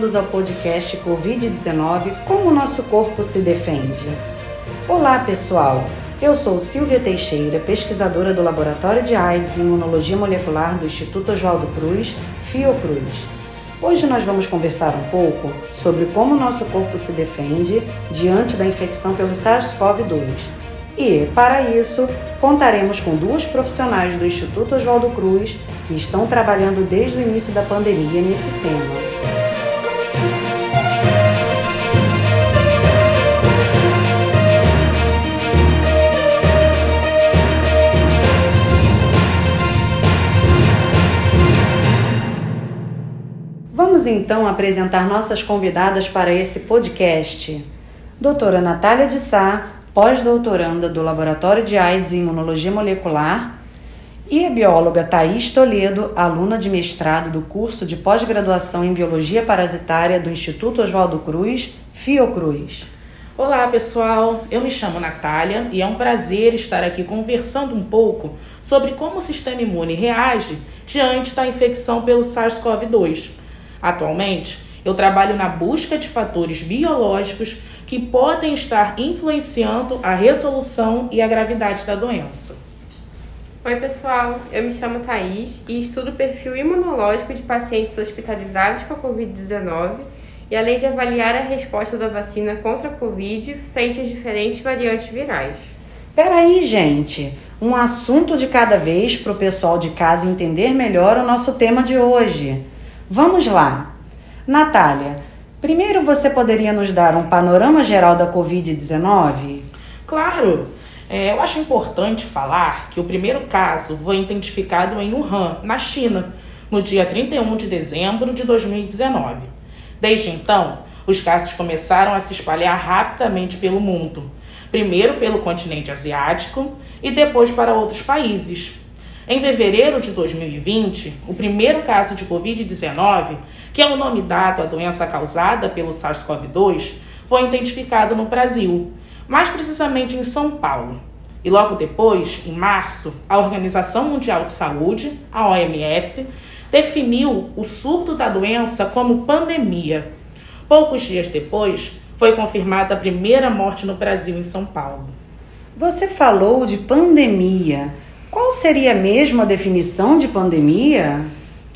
bem-vindos ao podcast Covid-19 Como o Nosso Corpo se Defende. Olá, pessoal! Eu sou Silvia Teixeira, pesquisadora do Laboratório de AIDS e Imunologia Molecular do Instituto Oswaldo Cruz, Fiocruz. Hoje nós vamos conversar um pouco sobre como o nosso corpo se defende diante da infecção pelo SARS-CoV-2. E, para isso, contaremos com duas profissionais do Instituto Oswaldo Cruz que estão trabalhando desde o início da pandemia nesse tema. Então apresentar nossas convidadas para esse podcast. Doutora Natália de Sá, pós-doutoranda do Laboratório de AIDS e Imunologia Molecular, e a bióloga Thais Toledo, aluna de mestrado do curso de pós-graduação em Biologia Parasitária do Instituto Oswaldo Cruz, Fiocruz. Olá pessoal, eu me chamo Natália e é um prazer estar aqui conversando um pouco sobre como o sistema imune reage diante da infecção pelo SARS-CoV-2. Atualmente, eu trabalho na busca de fatores biológicos que podem estar influenciando a resolução e a gravidade da doença. Oi, pessoal. Eu me chamo Thaís e estudo o perfil imunológico de pacientes hospitalizados com a Covid-19 e além de avaliar a resposta da vacina contra a Covid frente às diferentes variantes virais. Peraí, gente. Um assunto de cada vez para o pessoal de casa entender melhor o nosso tema de hoje. Vamos lá. Natália, primeiro você poderia nos dar um panorama geral da Covid-19? Claro! É, eu acho importante falar que o primeiro caso foi identificado em Wuhan, na China, no dia 31 de dezembro de 2019. Desde então, os casos começaram a se espalhar rapidamente pelo mundo, primeiro pelo continente asiático e depois para outros países, em fevereiro de 2020, o primeiro caso de Covid-19, que é o nome dado à doença causada pelo SARS-CoV-2, foi identificado no Brasil, mais precisamente em São Paulo. E logo depois, em março, a Organização Mundial de Saúde, a OMS, definiu o surto da doença como pandemia. Poucos dias depois, foi confirmada a primeira morte no Brasil, em São Paulo. Você falou de pandemia. Qual seria mesmo a definição de pandemia?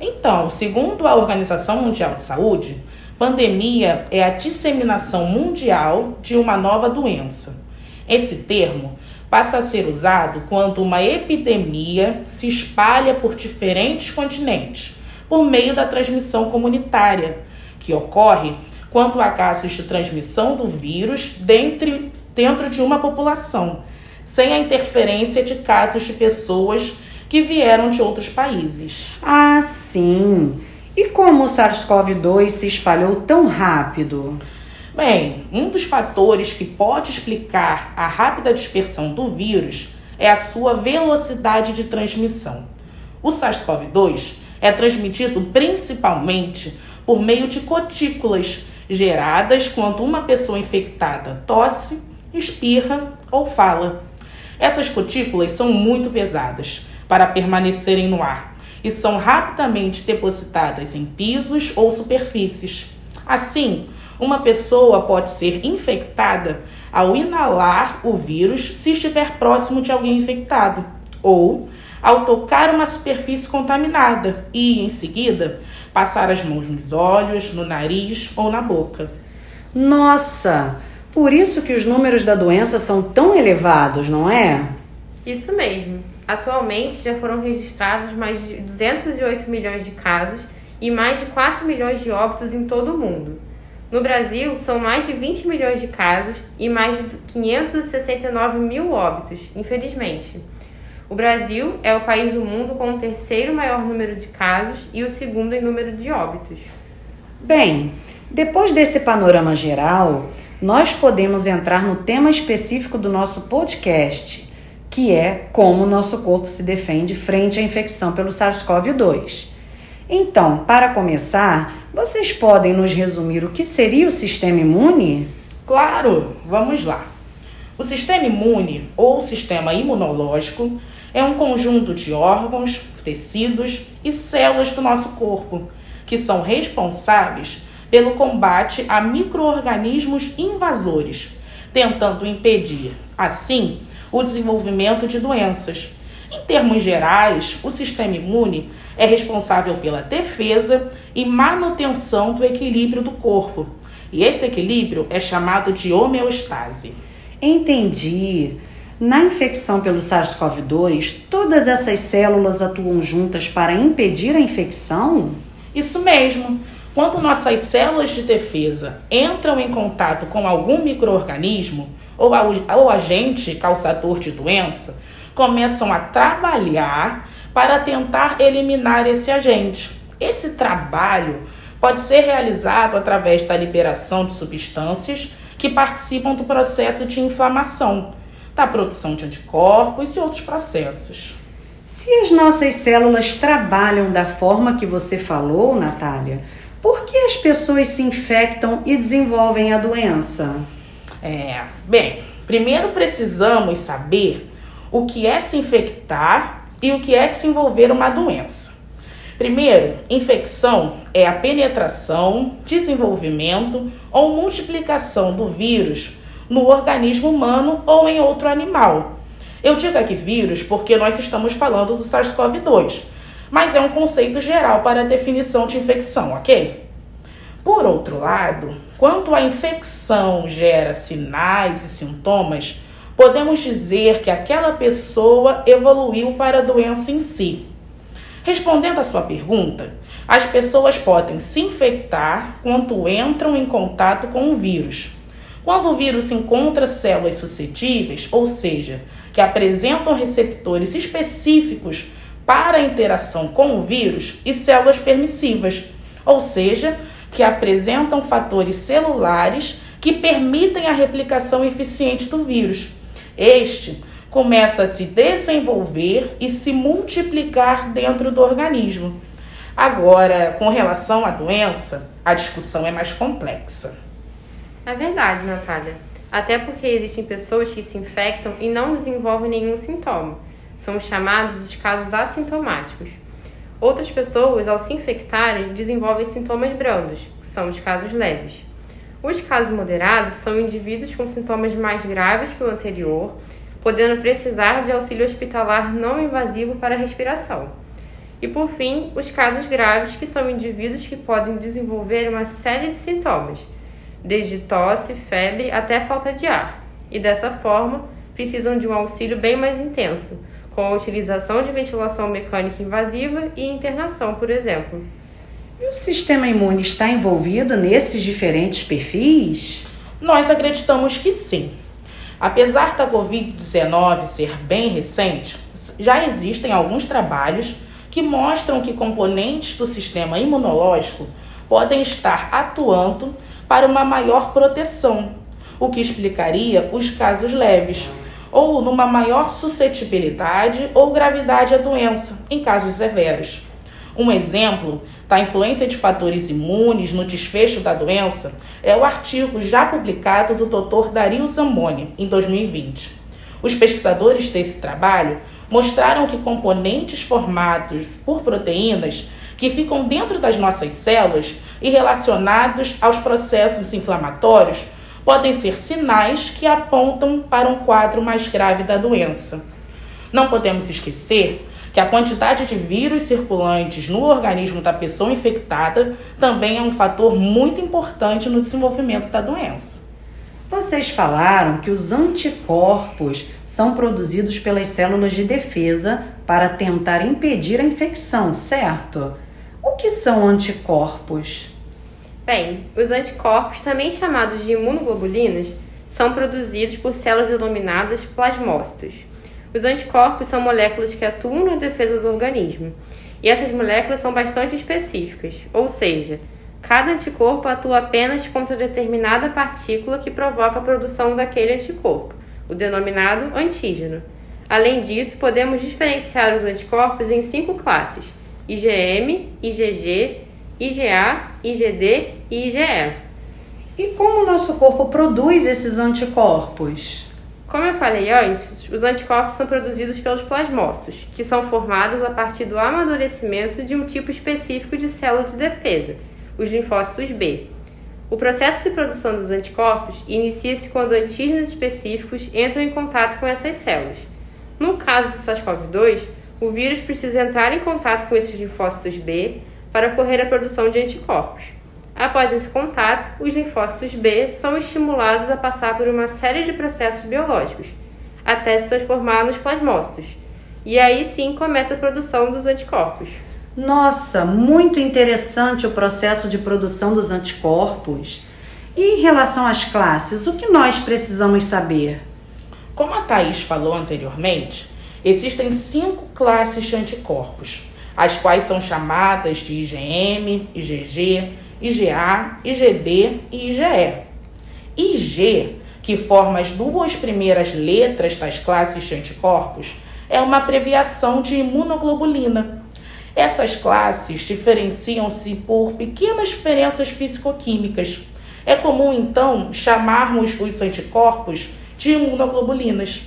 Então, segundo a Organização Mundial de Saúde, pandemia é a disseminação mundial de uma nova doença. Esse termo passa a ser usado quando uma epidemia se espalha por diferentes continentes por meio da transmissão comunitária, que ocorre quando há casos de transmissão do vírus dentro, dentro de uma população sem a interferência de casos de pessoas que vieram de outros países. Ah, sim. E como o SARS-CoV-2 se espalhou tão rápido? Bem, um dos fatores que pode explicar a rápida dispersão do vírus é a sua velocidade de transmissão. O SARS-CoV-2 é transmitido principalmente por meio de gotículas geradas quando uma pessoa infectada tosse, espirra ou fala. Essas cutículas são muito pesadas para permanecerem no ar e são rapidamente depositadas em pisos ou superfícies. Assim, uma pessoa pode ser infectada ao inalar o vírus se estiver próximo de alguém infectado, ou ao tocar uma superfície contaminada e, em seguida, passar as mãos nos olhos, no nariz ou na boca. Nossa! Por isso que os números da doença são tão elevados, não é? Isso mesmo. Atualmente já foram registrados mais de 208 milhões de casos e mais de 4 milhões de óbitos em todo o mundo. No Brasil, são mais de 20 milhões de casos e mais de 569 mil óbitos, infelizmente. O Brasil é o país do mundo com o terceiro maior número de casos e o segundo em número de óbitos. Bem, depois desse panorama geral, nós podemos entrar no tema específico do nosso podcast, que é como o nosso corpo se defende frente à infecção pelo SARS-CoV-2. Então, para começar, vocês podem nos resumir o que seria o sistema imune? Claro, vamos lá. O sistema imune ou sistema imunológico é um conjunto de órgãos, tecidos e células do nosso corpo que são responsáveis pelo combate a microorganismos invasores, tentando impedir, assim, o desenvolvimento de doenças. Em termos gerais, o sistema imune é responsável pela defesa e manutenção do equilíbrio do corpo. E esse equilíbrio é chamado de homeostase. Entendi. Na infecção pelo SARS-CoV-2, todas essas células atuam juntas para impedir a infecção? Isso mesmo. Quando nossas células de defesa entram em contato com algum microorganismo ou, ou agente causador de doença, começam a trabalhar para tentar eliminar esse agente. Esse trabalho pode ser realizado através da liberação de substâncias que participam do processo de inflamação, da produção de anticorpos e outros processos. Se as nossas células trabalham da forma que você falou, Natália, por que as pessoas se infectam e desenvolvem a doença? É, bem, primeiro precisamos saber o que é se infectar e o que é desenvolver uma doença. Primeiro, infecção é a penetração, desenvolvimento ou multiplicação do vírus no organismo humano ou em outro animal. Eu digo aqui vírus porque nós estamos falando do SARS-CoV-2, mas é um conceito geral para a definição de infecção, ok? Por outro lado, quando a infecção gera sinais e sintomas, podemos dizer que aquela pessoa evoluiu para a doença em si. Respondendo à sua pergunta, as pessoas podem se infectar quando entram em contato com o vírus. Quando o vírus encontra células suscetíveis, ou seja, que apresentam receptores específicos para a interação com o vírus, e células permissivas, ou seja, que apresentam fatores celulares que permitem a replicação eficiente do vírus. Este começa a se desenvolver e se multiplicar dentro do organismo. Agora, com relação à doença, a discussão é mais complexa. É verdade, Natália. Até porque existem pessoas que se infectam e não desenvolvem nenhum sintoma. São chamados de casos assintomáticos. Outras pessoas, ao se infectarem, desenvolvem sintomas brandos, que são os casos leves. Os casos moderados são indivíduos com sintomas mais graves que o anterior, podendo precisar de auxílio hospitalar não invasivo para a respiração. E por fim, os casos graves, que são indivíduos que podem desenvolver uma série de sintomas, desde tosse, febre até falta de ar, e dessa forma precisam de um auxílio bem mais intenso, com a utilização de ventilação mecânica invasiva e internação, por exemplo. E o sistema imune está envolvido nesses diferentes perfis? Nós acreditamos que sim. Apesar da Covid-19 ser bem recente, já existem alguns trabalhos que mostram que componentes do sistema imunológico podem estar atuando para uma maior proteção, o que explicaria os casos leves, ou numa maior suscetibilidade ou gravidade à doença, em casos severos. Um exemplo da influência de fatores imunes no desfecho da doença é o artigo já publicado do Dr. Dario Zamboni, em 2020. Os pesquisadores desse trabalho mostraram que componentes formados por proteínas que ficam dentro das nossas células e relacionados aos processos inflamatórios podem ser sinais que apontam para um quadro mais grave da doença. Não podemos esquecer que a quantidade de vírus circulantes no organismo da pessoa infectada também é um fator muito importante no desenvolvimento da doença. Vocês falaram que os anticorpos são produzidos pelas células de defesa para tentar impedir a infecção, certo? O que são anticorpos? Bem, os anticorpos, também chamados de imunoglobulinas, são produzidos por células denominadas plasmócitos. Os anticorpos são moléculas que atuam na defesa do organismo, e essas moléculas são bastante específicas, ou seja, cada anticorpo atua apenas contra determinada partícula que provoca a produção daquele anticorpo, o denominado antígeno. Além disso, podemos diferenciar os anticorpos em cinco classes: IgM, IgG, IgA, IgD e IgE. E como o nosso corpo produz esses anticorpos? Como eu falei antes, os anticorpos são produzidos pelos plasmócitos, que são formados a partir do amadurecimento de um tipo específico de célula de defesa, os linfócitos B. O processo de produção dos anticorpos inicia-se quando antígenos específicos entram em contato com essas células. No caso do SARS-CoV-2, o vírus precisa entrar em contato com esses linfócitos B para ocorrer a produção de anticorpos. Após esse contato, os linfócitos B são estimulados a passar por uma série de processos biológicos, até se transformar nos plasmócitos. E aí sim começa a produção dos anticorpos. Nossa, muito interessante o processo de produção dos anticorpos. E em relação às classes, o que nós precisamos saber? Como a Thais falou anteriormente, existem cinco classes de anticorpos, as quais são chamadas de IgM, IgG, IgA, IgD e IgE. IG, que forma as duas primeiras letras das classes de anticorpos, é uma abreviação de imunoglobulina essas classes diferenciam-se por pequenas diferenças físico-químicas. É comum, então, chamarmos os anticorpos de imunoglobulinas.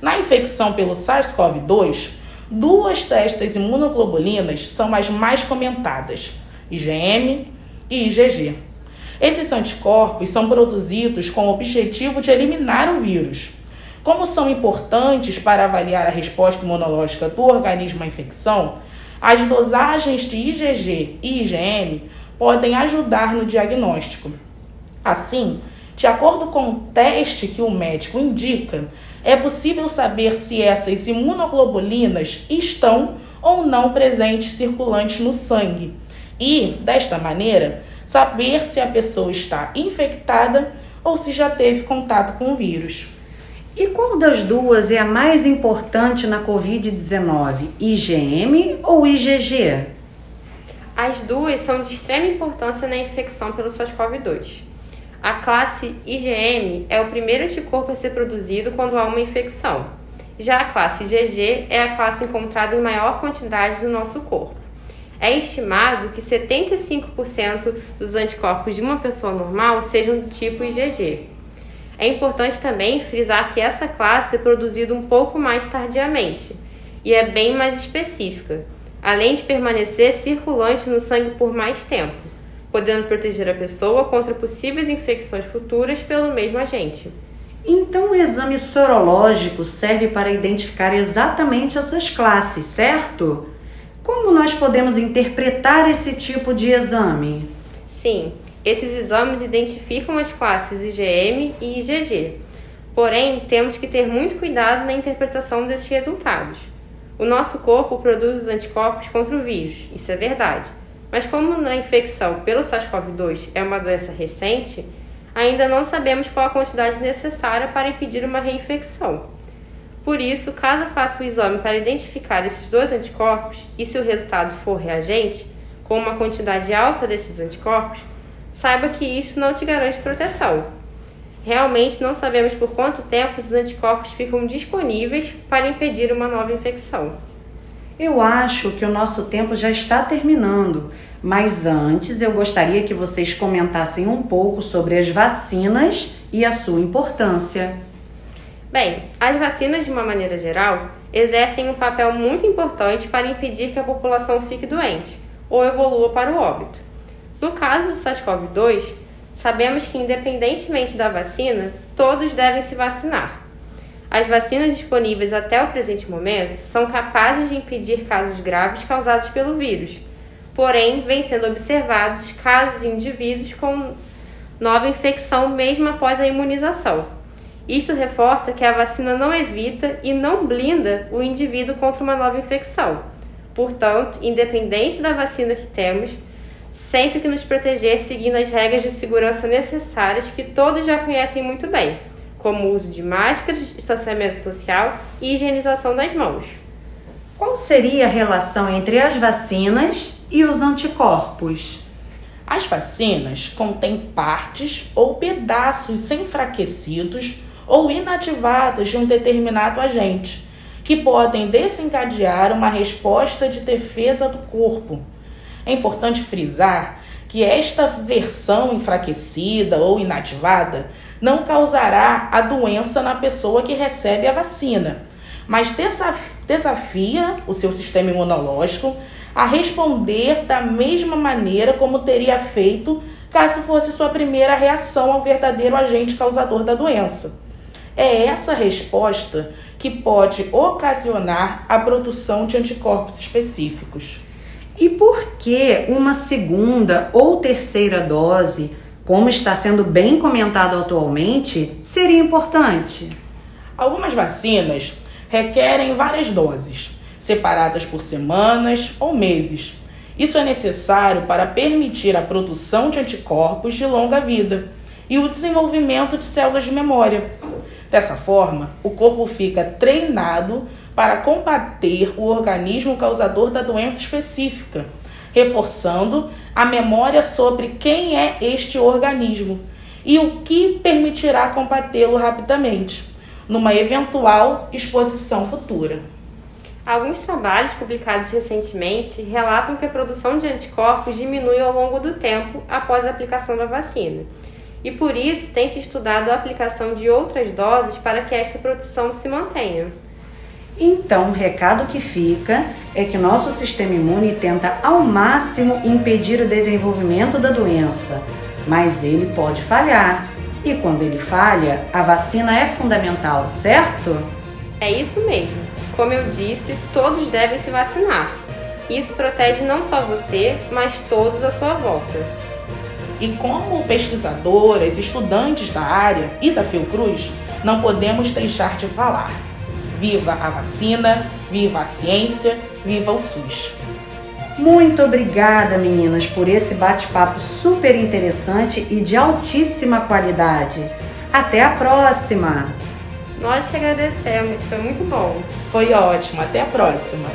Na infecção pelo SARS-CoV-2, duas destas imunoglobulinas são as mais comentadas, IgM e IgG. Esses anticorpos são produzidos com o objetivo de eliminar o vírus. Como são importantes para avaliar a resposta imunológica do organismo à infecção, as dosagens de IgG e IgM podem ajudar no diagnóstico. Assim, de acordo com o teste que o médico indica, é possível saber se essas imunoglobulinas estão ou não presentes circulantes no sangue e, desta maneira, saber se a pessoa está infectada ou se já teve contato com o vírus. E qual das duas é a mais importante na Covid-19, IgM ou IgG? As duas são de extrema importância na infecção pelo SARS-CoV-2. A classe IgM é o primeiro anticorpo a ser produzido quando há uma infecção. Já a classe IgG é a classe encontrada em maior quantidade no nosso corpo. É estimado que 75% dos anticorpos de uma pessoa normal sejam do tipo IgG. É importante também frisar que essa classe é produzida um pouco mais tardiamente e é bem mais específica, além de permanecer circulante no sangue por mais tempo, podendo proteger a pessoa contra possíveis infecções futuras pelo mesmo agente. Então, o exame sorológico serve para identificar exatamente essas classes, certo? Como nós podemos interpretar esse tipo de exame? Sim, esses exames identificam as classes IgM e IgG. Porém, temos que ter muito cuidado na interpretação desses resultados. O nosso corpo produz os anticorpos contra o vírus, isso é verdade. Mas como na infecção pelo SARS-CoV-2 é uma doença recente, ainda não sabemos qual a quantidade necessária para impedir uma reinfecção. Por isso, caso faça o exame para identificar esses dois anticorpos e se o resultado for reagente, com uma quantidade alta desses anticorpos, saiba que isso não te garante proteção. Realmente não sabemos por quanto tempo os anticorpos ficam disponíveis para impedir uma nova infecção. Eu acho que o nosso tempo já está terminando, mas antes eu gostaria que vocês comentassem um pouco sobre as vacinas e a sua importância. Bem, as vacinas, de uma maneira geral, exercem um papel muito importante para impedir que a população fique doente ou evolua para o óbito. No caso do SARS-CoV-2, sabemos que, independentemente da vacina, todos devem se vacinar. As vacinas disponíveis até o presente momento são capazes de impedir casos graves causados pelo vírus, porém, vêm sendo observados casos de indivíduos com nova infecção mesmo após a imunização. Isto reforça que a vacina não evita e não blinda o indivíduo contra uma nova infecção. Portanto, independente da vacina que temos, sempre que nos proteger seguindo as regras de segurança necessárias que todos já conhecem muito bem, como o uso de máscaras, distanciamento social e higienização das mãos. Qual seria a relação entre as vacinas e os anticorpos? As vacinas contêm partes ou pedaços enfraquecidos ou inativados de um determinado agente, que podem desencadear uma resposta de defesa do corpo é importante frisar que esta versão enfraquecida ou inativada não causará a doença na pessoa que recebe a vacina, mas desafia o seu sistema imunológico a responder da mesma maneira como teria feito caso fosse sua primeira reação ao verdadeiro agente causador da doença. É essa resposta que pode ocasionar a produção de anticorpos específicos. E por que uma segunda ou terceira dose, como está sendo bem comentado atualmente, seria importante? Algumas vacinas requerem várias doses, separadas por semanas ou meses. Isso é necessário para permitir a produção de anticorpos de longa vida e o desenvolvimento de células de memória. Dessa forma, o corpo fica treinado para combater o organismo causador da doença específica, reforçando a memória sobre quem é este organismo e o que permitirá combatê-lo rapidamente numa eventual exposição futura. Alguns trabalhos publicados recentemente relatam que a produção de anticorpos diminui ao longo do tempo após a aplicação da vacina. E por isso tem se estudado a aplicação de outras doses para que esta produção se mantenha. Então, o recado que fica é que nosso sistema imune tenta ao máximo impedir o desenvolvimento da doença, mas ele pode falhar e quando ele falha, a vacina é fundamental, certo? É isso mesmo. Como eu disse, todos devem se vacinar. Isso protege não só você, mas todos à sua volta. E como pesquisadoras, estudantes da área e da Fiocruz, não podemos deixar de falar. Viva a vacina, viva a ciência, viva o SUS! Muito obrigada, meninas, por esse bate-papo super interessante e de altíssima qualidade. Até a próxima! Nós que agradecemos, foi muito bom. Foi ótimo, até a próxima!